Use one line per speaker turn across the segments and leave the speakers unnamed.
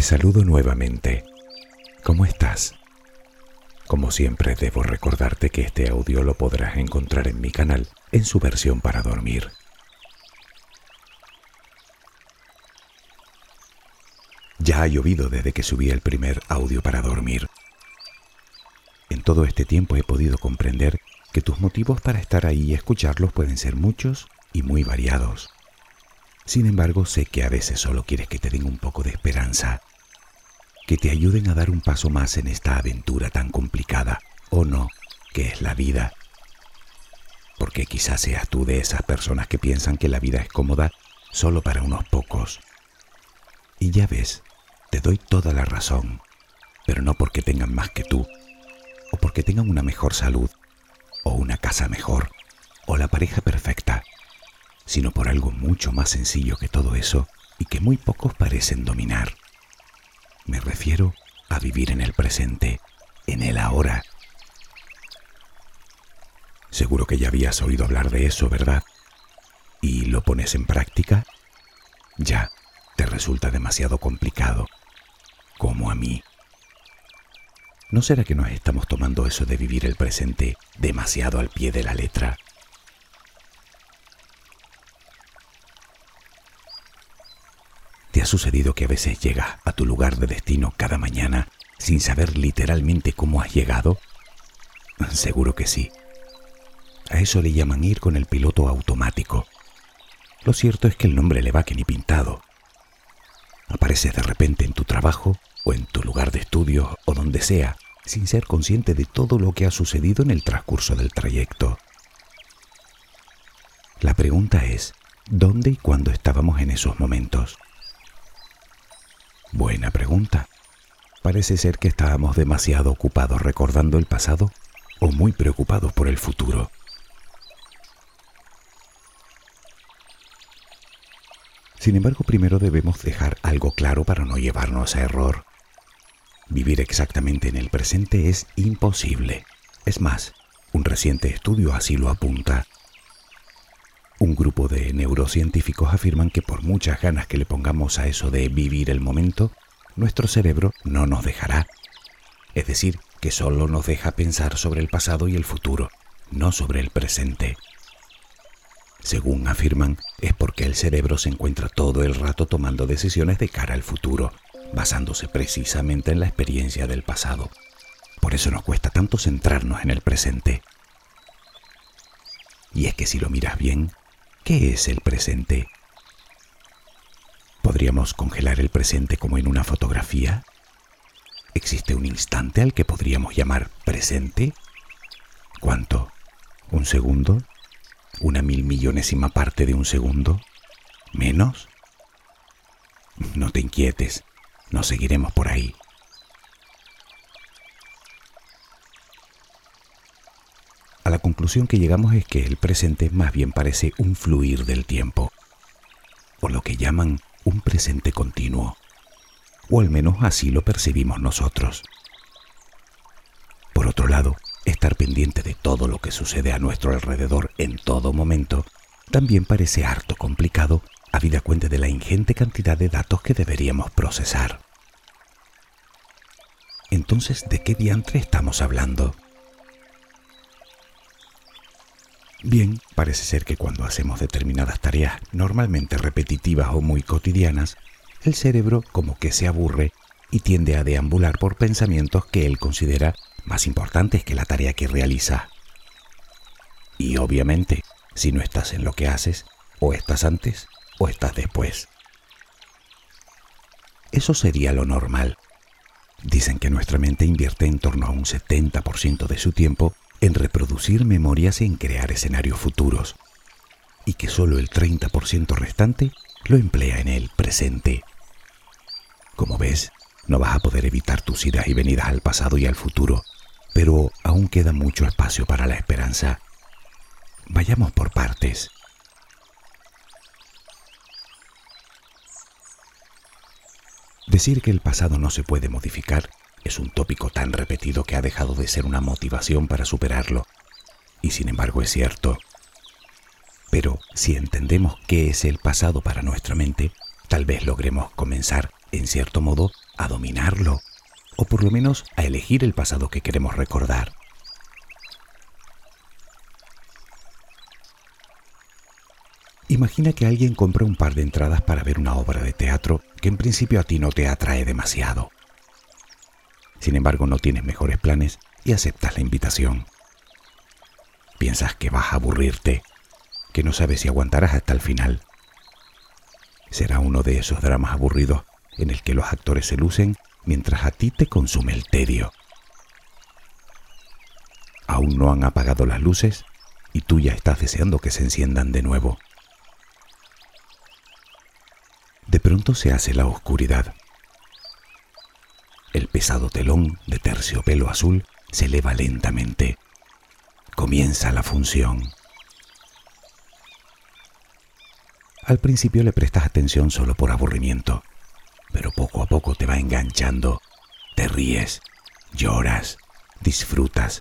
Te saludo nuevamente. ¿Cómo estás? Como siempre debo recordarte que este audio lo podrás encontrar en mi canal en su versión para dormir. Ya ha llovido desde que subí el primer audio para dormir. En todo este tiempo he podido comprender que tus motivos para estar ahí y escucharlos pueden ser muchos y muy variados. Sin embargo, sé que a veces solo quieres que te den un poco de esperanza, que te ayuden a dar un paso más en esta aventura tan complicada, o no, que es la vida. Porque quizás seas tú de esas personas que piensan que la vida es cómoda solo para unos pocos. Y ya ves, te doy toda la razón, pero no porque tengan más que tú, o porque tengan una mejor salud, o una casa mejor, o la pareja perfecta sino por algo mucho más sencillo que todo eso y que muy pocos parecen dominar. Me refiero a vivir en el presente, en el ahora. Seguro que ya habías oído hablar de eso, ¿verdad? ¿Y lo pones en práctica? Ya, te resulta demasiado complicado, como a mí. ¿No será que nos estamos tomando eso de vivir el presente demasiado al pie de la letra? ¿Te ha sucedido que a veces llegas a tu lugar de destino cada mañana sin saber literalmente cómo has llegado? Seguro que sí. A eso le llaman ir con el piloto automático. Lo cierto es que el nombre le va que ni pintado. Apareces de repente en tu trabajo o en tu lugar de estudio o donde sea, sin ser consciente de todo lo que ha sucedido en el transcurso del trayecto. La pregunta es, ¿dónde y cuándo estábamos en esos momentos? Buena pregunta. Parece ser que estábamos demasiado ocupados recordando el pasado o muy preocupados por el futuro. Sin embargo, primero debemos dejar algo claro para no llevarnos a error. Vivir exactamente en el presente es imposible. Es más, un reciente estudio así lo apunta. Un grupo de neurocientíficos afirman que por muchas ganas que le pongamos a eso de vivir el momento, nuestro cerebro no nos dejará. Es decir, que solo nos deja pensar sobre el pasado y el futuro, no sobre el presente. Según afirman, es porque el cerebro se encuentra todo el rato tomando decisiones de cara al futuro, basándose precisamente en la experiencia del pasado. Por eso nos cuesta tanto centrarnos en el presente. Y es que si lo miras bien, ¿Qué es el presente? ¿Podríamos congelar el presente como en una fotografía? ¿Existe un instante al que podríamos llamar presente? ¿Cuánto? ¿Un segundo? ¿Una mil millonésima parte de un segundo? ¿Menos? No te inquietes, nos seguiremos por ahí. La conclusión que llegamos es que el presente más bien parece un fluir del tiempo, o lo que llaman un presente continuo, o al menos así lo percibimos nosotros. Por otro lado, estar pendiente de todo lo que sucede a nuestro alrededor en todo momento también parece harto complicado habida cuenta de la ingente cantidad de datos que deberíamos procesar. Entonces, ¿de qué diantre estamos hablando? Bien, parece ser que cuando hacemos determinadas tareas normalmente repetitivas o muy cotidianas, el cerebro como que se aburre y tiende a deambular por pensamientos que él considera más importantes que la tarea que realiza. Y obviamente, si no estás en lo que haces, o estás antes o estás después. Eso sería lo normal. Dicen que nuestra mente invierte en torno a un 70% de su tiempo en reproducir memorias y en crear escenarios futuros, y que solo el 30% restante lo emplea en el presente. Como ves, no vas a poder evitar tus idas y venidas al pasado y al futuro, pero aún queda mucho espacio para la esperanza. Vayamos por partes. Decir que el pasado no se puede modificar es un tópico tan repetido que ha dejado de ser una motivación para superarlo. Y sin embargo es cierto. Pero si entendemos qué es el pasado para nuestra mente, tal vez logremos comenzar, en cierto modo, a dominarlo, o por lo menos a elegir el pasado que queremos recordar. Imagina que alguien compra un par de entradas para ver una obra de teatro que en principio a ti no te atrae demasiado. Sin embargo, no tienes mejores planes y aceptas la invitación. Piensas que vas a aburrirte, que no sabes si aguantarás hasta el final. Será uno de esos dramas aburridos en el que los actores se lucen mientras a ti te consume el tedio. Aún no han apagado las luces y tú ya estás deseando que se enciendan de nuevo. De pronto se hace la oscuridad. Pesado telón de terciopelo azul se eleva lentamente. Comienza la función. Al principio le prestas atención solo por aburrimiento, pero poco a poco te va enganchando. Te ríes, lloras, disfrutas.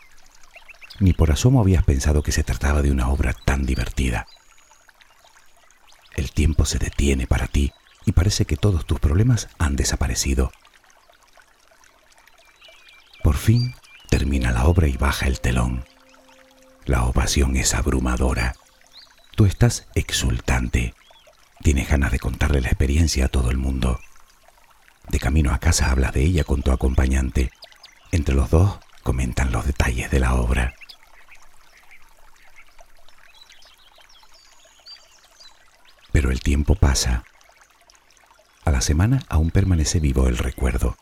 Ni por asomo habías pensado que se trataba de una obra tan divertida. El tiempo se detiene para ti y parece que todos tus problemas han desaparecido. Fin termina la obra y baja el telón. La ovación es abrumadora. Tú estás exultante. Tienes ganas de contarle la experiencia a todo el mundo. De camino a casa hablas de ella con tu acompañante. Entre los dos comentan los detalles de la obra. Pero el tiempo pasa a la semana aún permanece vivo el recuerdo,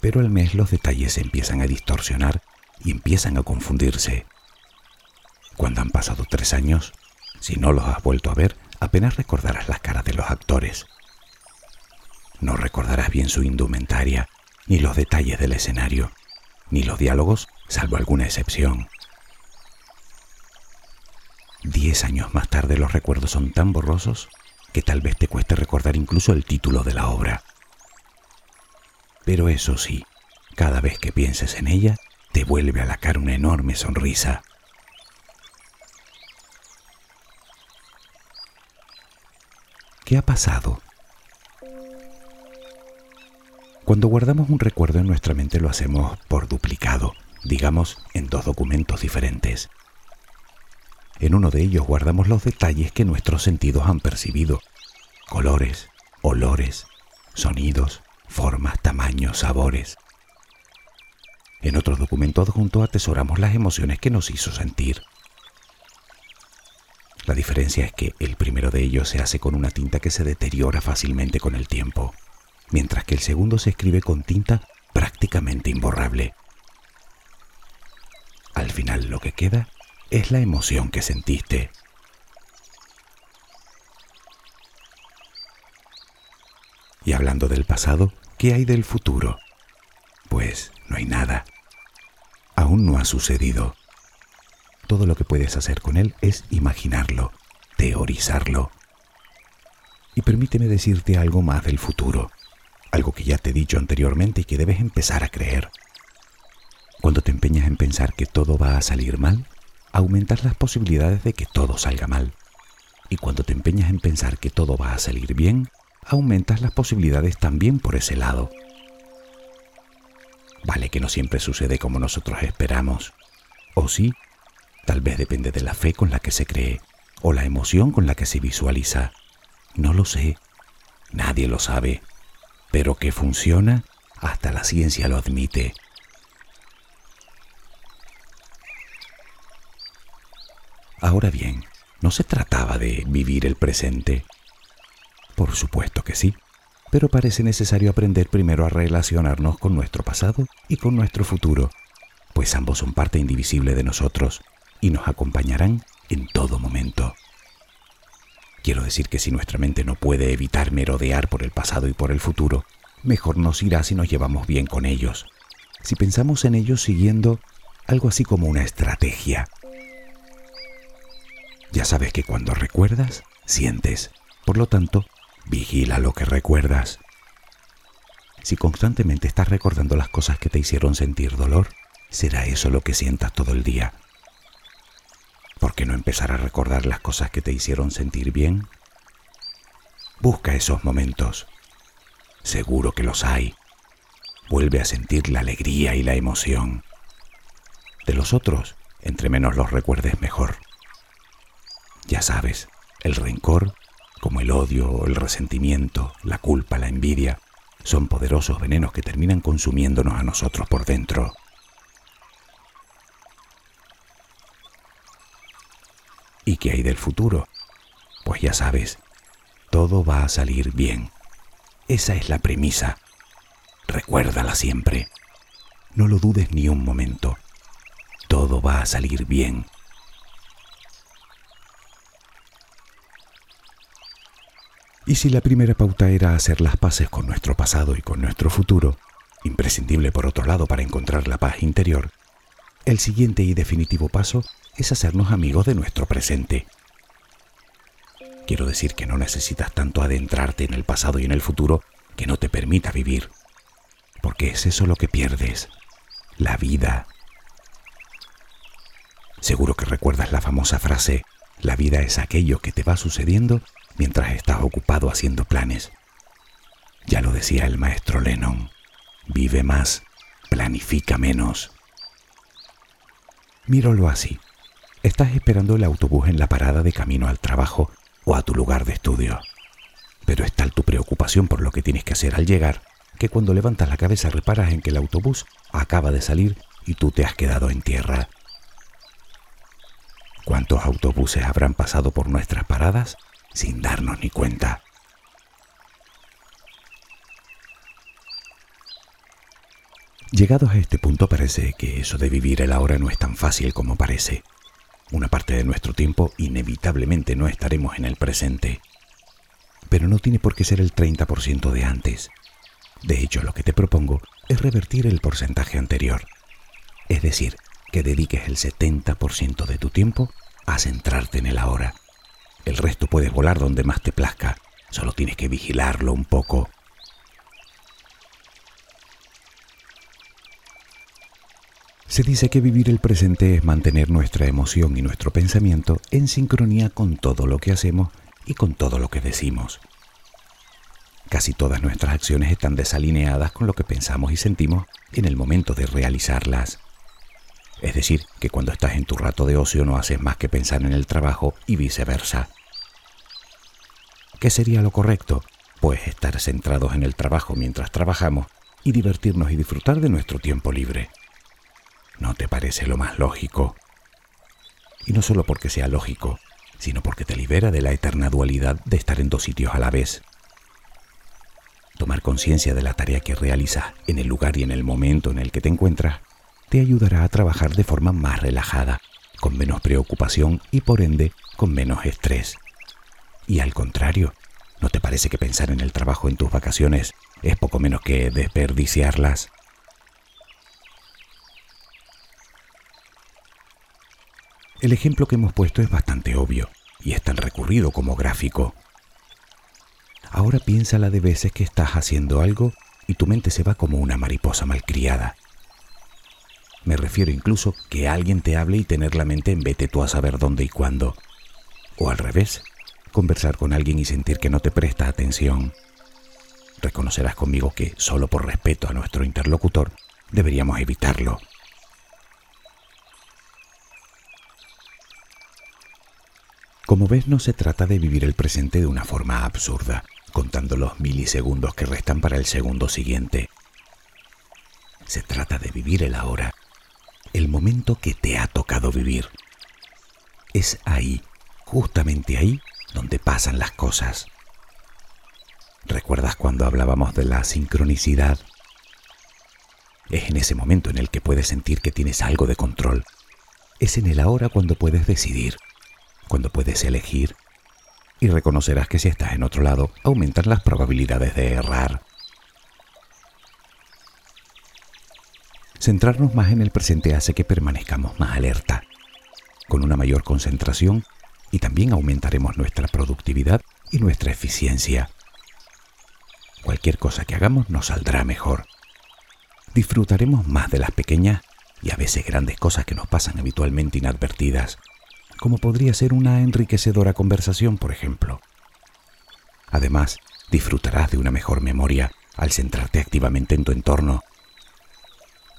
pero al mes los detalles empiezan a distorsionar y empiezan a confundirse. Cuando han pasado tres años, si no los has vuelto a ver, apenas recordarás las caras de los actores. No recordarás bien su indumentaria, ni los detalles del escenario, ni los diálogos, salvo alguna excepción. Diez años más tarde los recuerdos son tan borrosos que tal vez te cueste recordar incluso el título de la obra. Pero eso sí, cada vez que pienses en ella, te vuelve a la cara una enorme sonrisa. ¿Qué ha pasado? Cuando guardamos un recuerdo en nuestra mente lo hacemos por duplicado, digamos en dos documentos diferentes. En uno de ellos guardamos los detalles que nuestros sentidos han percibido. Colores, olores, sonidos, formas, tamaños, sabores. En otro documento adjunto atesoramos las emociones que nos hizo sentir. La diferencia es que el primero de ellos se hace con una tinta que se deteriora fácilmente con el tiempo, mientras que el segundo se escribe con tinta prácticamente imborrable. Al final lo que queda es la emoción que sentiste. Y hablando del pasado, ¿qué hay del futuro? Pues no hay nada. Aún no ha sucedido. Todo lo que puedes hacer con él es imaginarlo, teorizarlo. Y permíteme decirte algo más del futuro, algo que ya te he dicho anteriormente y que debes empezar a creer. Cuando te empeñas en pensar que todo va a salir mal, aumentas las posibilidades de que todo salga mal. Y cuando te empeñas en pensar que todo va a salir bien, aumentas las posibilidades también por ese lado. Vale que no siempre sucede como nosotros esperamos. O sí, tal vez depende de la fe con la que se cree o la emoción con la que se visualiza. No lo sé. Nadie lo sabe. Pero que funciona, hasta la ciencia lo admite. Ahora bien, no se trataba de vivir el presente. Por supuesto que sí, pero parece necesario aprender primero a relacionarnos con nuestro pasado y con nuestro futuro, pues ambos son parte indivisible de nosotros y nos acompañarán en todo momento. Quiero decir que si nuestra mente no puede evitar merodear por el pasado y por el futuro, mejor nos irá si nos llevamos bien con ellos, si pensamos en ellos siguiendo algo así como una estrategia ya sabes que cuando recuerdas, sientes. Por lo tanto, vigila lo que recuerdas. Si constantemente estás recordando las cosas que te hicieron sentir dolor, será eso lo que sientas todo el día. ¿Por qué no empezar a recordar las cosas que te hicieron sentir bien? Busca esos momentos. Seguro que los hay, vuelve a sentir la alegría y la emoción. De los otros, entre menos los recuerdes mejor. Ya sabes, el rencor, como el odio, el resentimiento, la culpa, la envidia, son poderosos venenos que terminan consumiéndonos a nosotros por dentro. ¿Y qué hay del futuro? Pues ya sabes, todo va a salir bien. Esa es la premisa. Recuérdala siempre. No lo dudes ni un momento. Todo va a salir bien. Y si la primera pauta era hacer las paces con nuestro pasado y con nuestro futuro, imprescindible por otro lado para encontrar la paz interior, el siguiente y definitivo paso es hacernos amigos de nuestro presente. Quiero decir que no necesitas tanto adentrarte en el pasado y en el futuro que no te permita vivir, porque es eso lo que pierdes, la vida. Seguro que recuerdas la famosa frase, la vida es aquello que te va sucediendo mientras estás ocupado haciendo planes. Ya lo decía el maestro Lennon, vive más, planifica menos. Míralo así. Estás esperando el autobús en la parada de camino al trabajo o a tu lugar de estudio. Pero es tal tu preocupación por lo que tienes que hacer al llegar que cuando levantas la cabeza reparas en que el autobús acaba de salir y tú te has quedado en tierra. ¿Cuántos autobuses habrán pasado por nuestras paradas sin darnos ni cuenta. Llegados a este punto parece que eso de vivir el ahora no es tan fácil como parece. Una parte de nuestro tiempo inevitablemente no estaremos en el presente. Pero no tiene por qué ser el 30% de antes. De hecho, lo que te propongo es revertir el porcentaje anterior. Es decir, que dediques el 70% de tu tiempo a centrarte en el ahora el resto puedes volar donde más te plazca, solo tienes que vigilarlo un poco. Se dice que vivir el presente es mantener nuestra emoción y nuestro pensamiento en sincronía con todo lo que hacemos y con todo lo que decimos. Casi todas nuestras acciones están desalineadas con lo que pensamos y sentimos en el momento de realizarlas. Es decir, que cuando estás en tu rato de ocio no haces más que pensar en el trabajo y viceversa. ¿Qué sería lo correcto? Pues estar centrados en el trabajo mientras trabajamos y divertirnos y disfrutar de nuestro tiempo libre. ¿No te parece lo más lógico? Y no solo porque sea lógico, sino porque te libera de la eterna dualidad de estar en dos sitios a la vez. Tomar conciencia de la tarea que realizas en el lugar y en el momento en el que te encuentras te ayudará a trabajar de forma más relajada, con menos preocupación y por ende con menos estrés. Y al contrario, ¿no te parece que pensar en el trabajo en tus vacaciones es poco menos que desperdiciarlas? El ejemplo que hemos puesto es bastante obvio y es tan recurrido como gráfico. Ahora piensa la de veces que estás haciendo algo y tu mente se va como una mariposa malcriada. Me refiero incluso que alguien te hable y tener la mente en vete tú a saber dónde y cuándo. O al revés, conversar con alguien y sentir que no te presta atención. Reconocerás conmigo que, solo por respeto a nuestro interlocutor, deberíamos evitarlo. Como ves, no se trata de vivir el presente de una forma absurda, contando los milisegundos que restan para el segundo siguiente. Se trata de vivir el ahora el momento que te ha tocado vivir. Es ahí, justamente ahí, donde pasan las cosas. ¿Recuerdas cuando hablábamos de la sincronicidad? Es en ese momento en el que puedes sentir que tienes algo de control. Es en el ahora cuando puedes decidir, cuando puedes elegir. Y reconocerás que si estás en otro lado, aumentan las probabilidades de errar. Centrarnos más en el presente hace que permanezcamos más alerta, con una mayor concentración y también aumentaremos nuestra productividad y nuestra eficiencia. Cualquier cosa que hagamos nos saldrá mejor. Disfrutaremos más de las pequeñas y a veces grandes cosas que nos pasan habitualmente inadvertidas, como podría ser una enriquecedora conversación, por ejemplo. Además, disfrutarás de una mejor memoria al centrarte activamente en tu entorno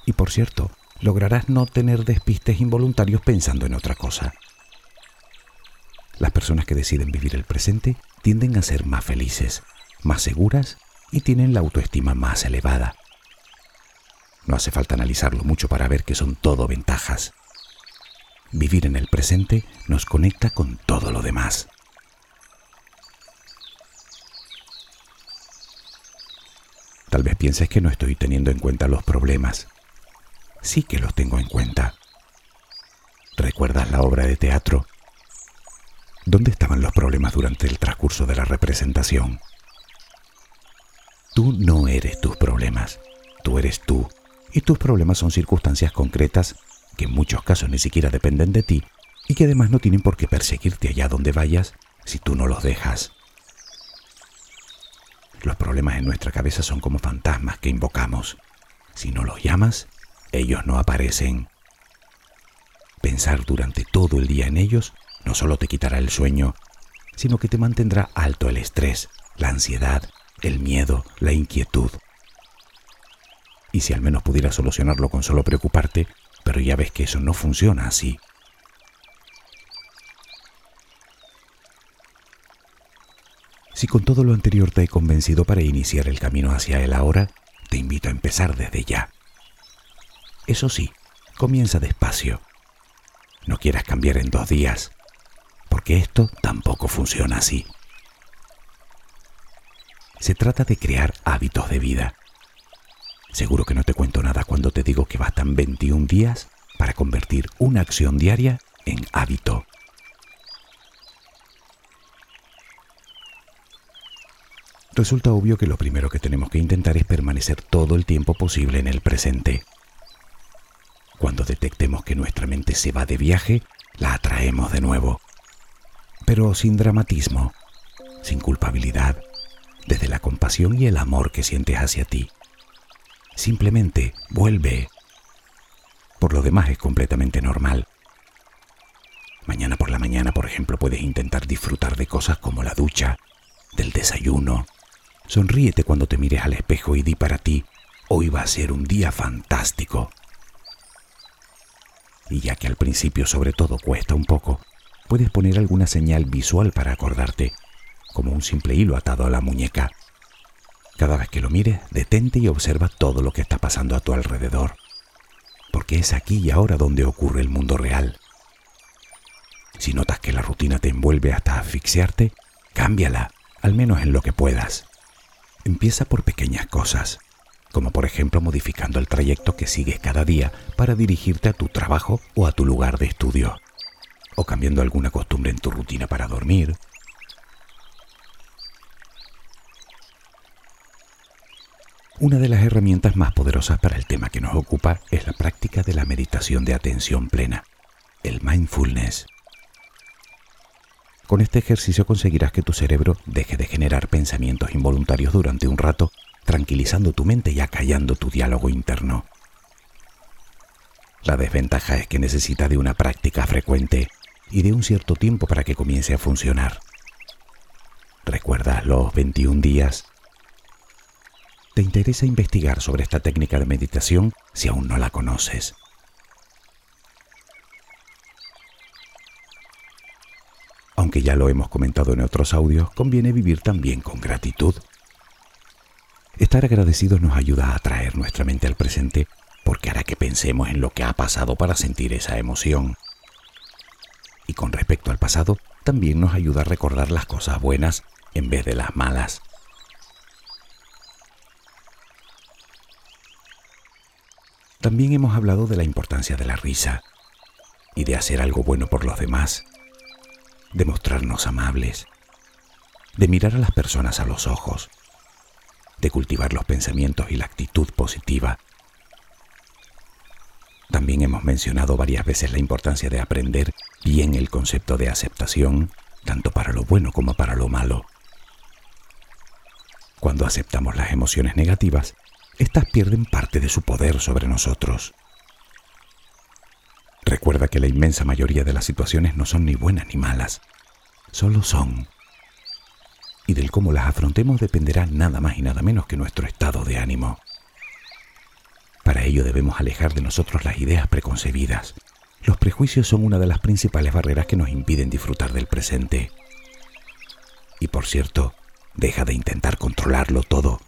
Y por cierto, lograrás no tener despistes involuntarios pensando en otra cosa. Las personas que deciden vivir el presente tienden a ser más felices, más seguras y tienen la autoestima más elevada. No hace falta analizarlo mucho para ver que son todo ventajas. Vivir en el presente nos conecta con todo lo demás. Tal vez pienses que no estoy teniendo en cuenta los problemas. Sí que los tengo en cuenta. ¿Recuerdas la obra de teatro? ¿Dónde estaban los problemas durante el transcurso de la representación? Tú no eres tus problemas, tú eres tú, y tus problemas son circunstancias concretas que en muchos casos ni siquiera dependen de ti y que además no tienen por qué perseguirte allá donde vayas si tú no los dejas. Los problemas en nuestra cabeza son como fantasmas que invocamos. Si no los llamas, ellos no aparecen. Pensar durante todo el día en ellos no solo te quitará el sueño, sino que te mantendrá alto el estrés, la ansiedad, el miedo, la inquietud. Y si al menos pudieras solucionarlo con solo preocuparte, pero ya ves que eso no funciona así. Si con todo lo anterior te he convencido para iniciar el camino hacia él ahora, te invito a empezar desde ya. Eso sí, comienza despacio. No quieras cambiar en dos días, porque esto tampoco funciona así. Se trata de crear hábitos de vida. Seguro que no te cuento nada cuando te digo que bastan 21 días para convertir una acción diaria en hábito. resulta obvio que lo primero que tenemos que intentar es permanecer todo el tiempo posible en el presente. Cuando detectemos que nuestra mente se va de viaje, la atraemos de nuevo, pero sin dramatismo, sin culpabilidad, desde la compasión y el amor que sientes hacia ti. Simplemente vuelve. Por lo demás es completamente normal. Mañana por la mañana, por ejemplo, puedes intentar disfrutar de cosas como la ducha, del desayuno, Sonríete cuando te mires al espejo y di para ti, hoy va a ser un día fantástico. Y ya que al principio sobre todo cuesta un poco, puedes poner alguna señal visual para acordarte, como un simple hilo atado a la muñeca. Cada vez que lo mires, detente y observa todo lo que está pasando a tu alrededor, porque es aquí y ahora donde ocurre el mundo real. Si notas que la rutina te envuelve hasta asfixiarte, cámbiala, al menos en lo que puedas. Empieza por pequeñas cosas, como por ejemplo modificando el trayecto que sigues cada día para dirigirte a tu trabajo o a tu lugar de estudio, o cambiando alguna costumbre en tu rutina para dormir. Una de las herramientas más poderosas para el tema que nos ocupa es la práctica de la meditación de atención plena, el mindfulness. Con este ejercicio conseguirás que tu cerebro deje de generar pensamientos involuntarios durante un rato, tranquilizando tu mente y acallando tu diálogo interno. La desventaja es que necesita de una práctica frecuente y de un cierto tiempo para que comience a funcionar. ¿Recuerdas los 21 días? ¿Te interesa investigar sobre esta técnica de meditación si aún no la conoces? Aunque ya lo hemos comentado en otros audios, conviene vivir también con gratitud. Estar agradecidos nos ayuda a atraer nuestra mente al presente porque hará que pensemos en lo que ha pasado para sentir esa emoción. Y con respecto al pasado, también nos ayuda a recordar las cosas buenas en vez de las malas. También hemos hablado de la importancia de la risa y de hacer algo bueno por los demás de mostrarnos amables, de mirar a las personas a los ojos, de cultivar los pensamientos y la actitud positiva. También hemos mencionado varias veces la importancia de aprender bien el concepto de aceptación, tanto para lo bueno como para lo malo. Cuando aceptamos las emociones negativas, éstas pierden parte de su poder sobre nosotros. Recuerda que la inmensa mayoría de las situaciones no son ni buenas ni malas, solo son. Y del cómo las afrontemos dependerá nada más y nada menos que nuestro estado de ánimo. Para ello debemos alejar de nosotros las ideas preconcebidas. Los prejuicios son una de las principales barreras que nos impiden disfrutar del presente. Y por cierto, deja de intentar controlarlo todo.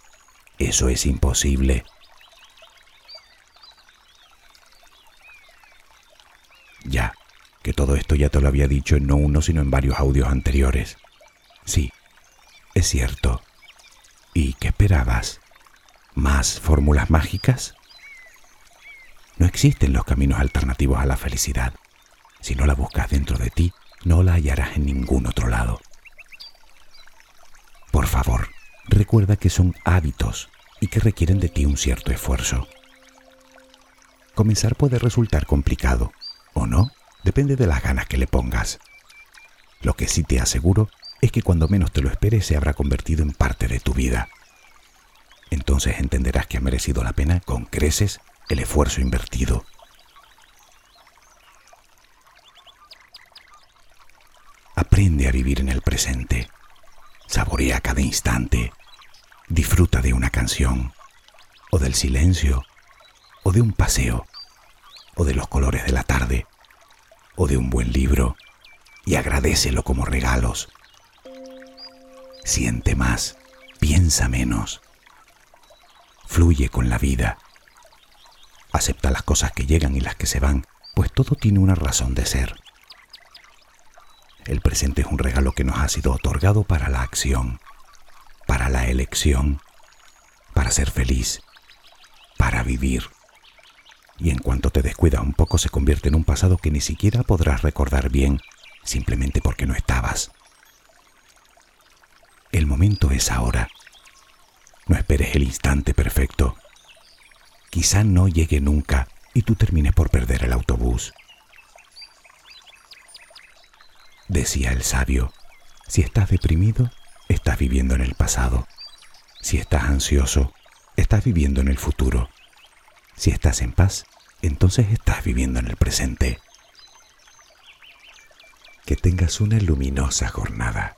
Eso es imposible. Ya, que todo esto ya te lo había dicho en no uno sino en varios audios anteriores. Sí, es cierto. ¿Y qué esperabas? ¿Más fórmulas mágicas? No existen los caminos alternativos a la felicidad. Si no la buscas dentro de ti, no la hallarás en ningún otro lado. Por favor, recuerda que son hábitos y que requieren de ti un cierto esfuerzo. Comenzar puede resultar complicado, o no, depende de las ganas que le pongas. Lo que sí te aseguro es que cuando menos te lo esperes se habrá convertido en parte de tu vida. Entonces entenderás que ha merecido la pena con creces el esfuerzo invertido. Aprende a vivir en el presente. Saborea cada instante. Disfruta de una canción, o del silencio, o de un paseo, o de los colores de la tarde, o de un buen libro, y agradecelo como regalos. Siente más, piensa menos. Fluye con la vida Acepta las cosas que llegan y las que se van, pues todo tiene una razón de ser. El presente es un regalo que nos ha sido otorgado para la acción, para la elección, para ser feliz, para vivir. Y en cuanto te descuidas un poco se convierte en un pasado que ni siquiera podrás recordar bien, simplemente porque no estabas. El momento es ahora. No esperes el instante perfecto quizá no llegue nunca y tú termines por perder el autobús. Decía el sabio, si estás deprimido, estás viviendo en el pasado. Si estás ansioso, estás viviendo en el futuro. Si estás en paz, entonces estás viviendo en el presente. Que tengas una luminosa jornada.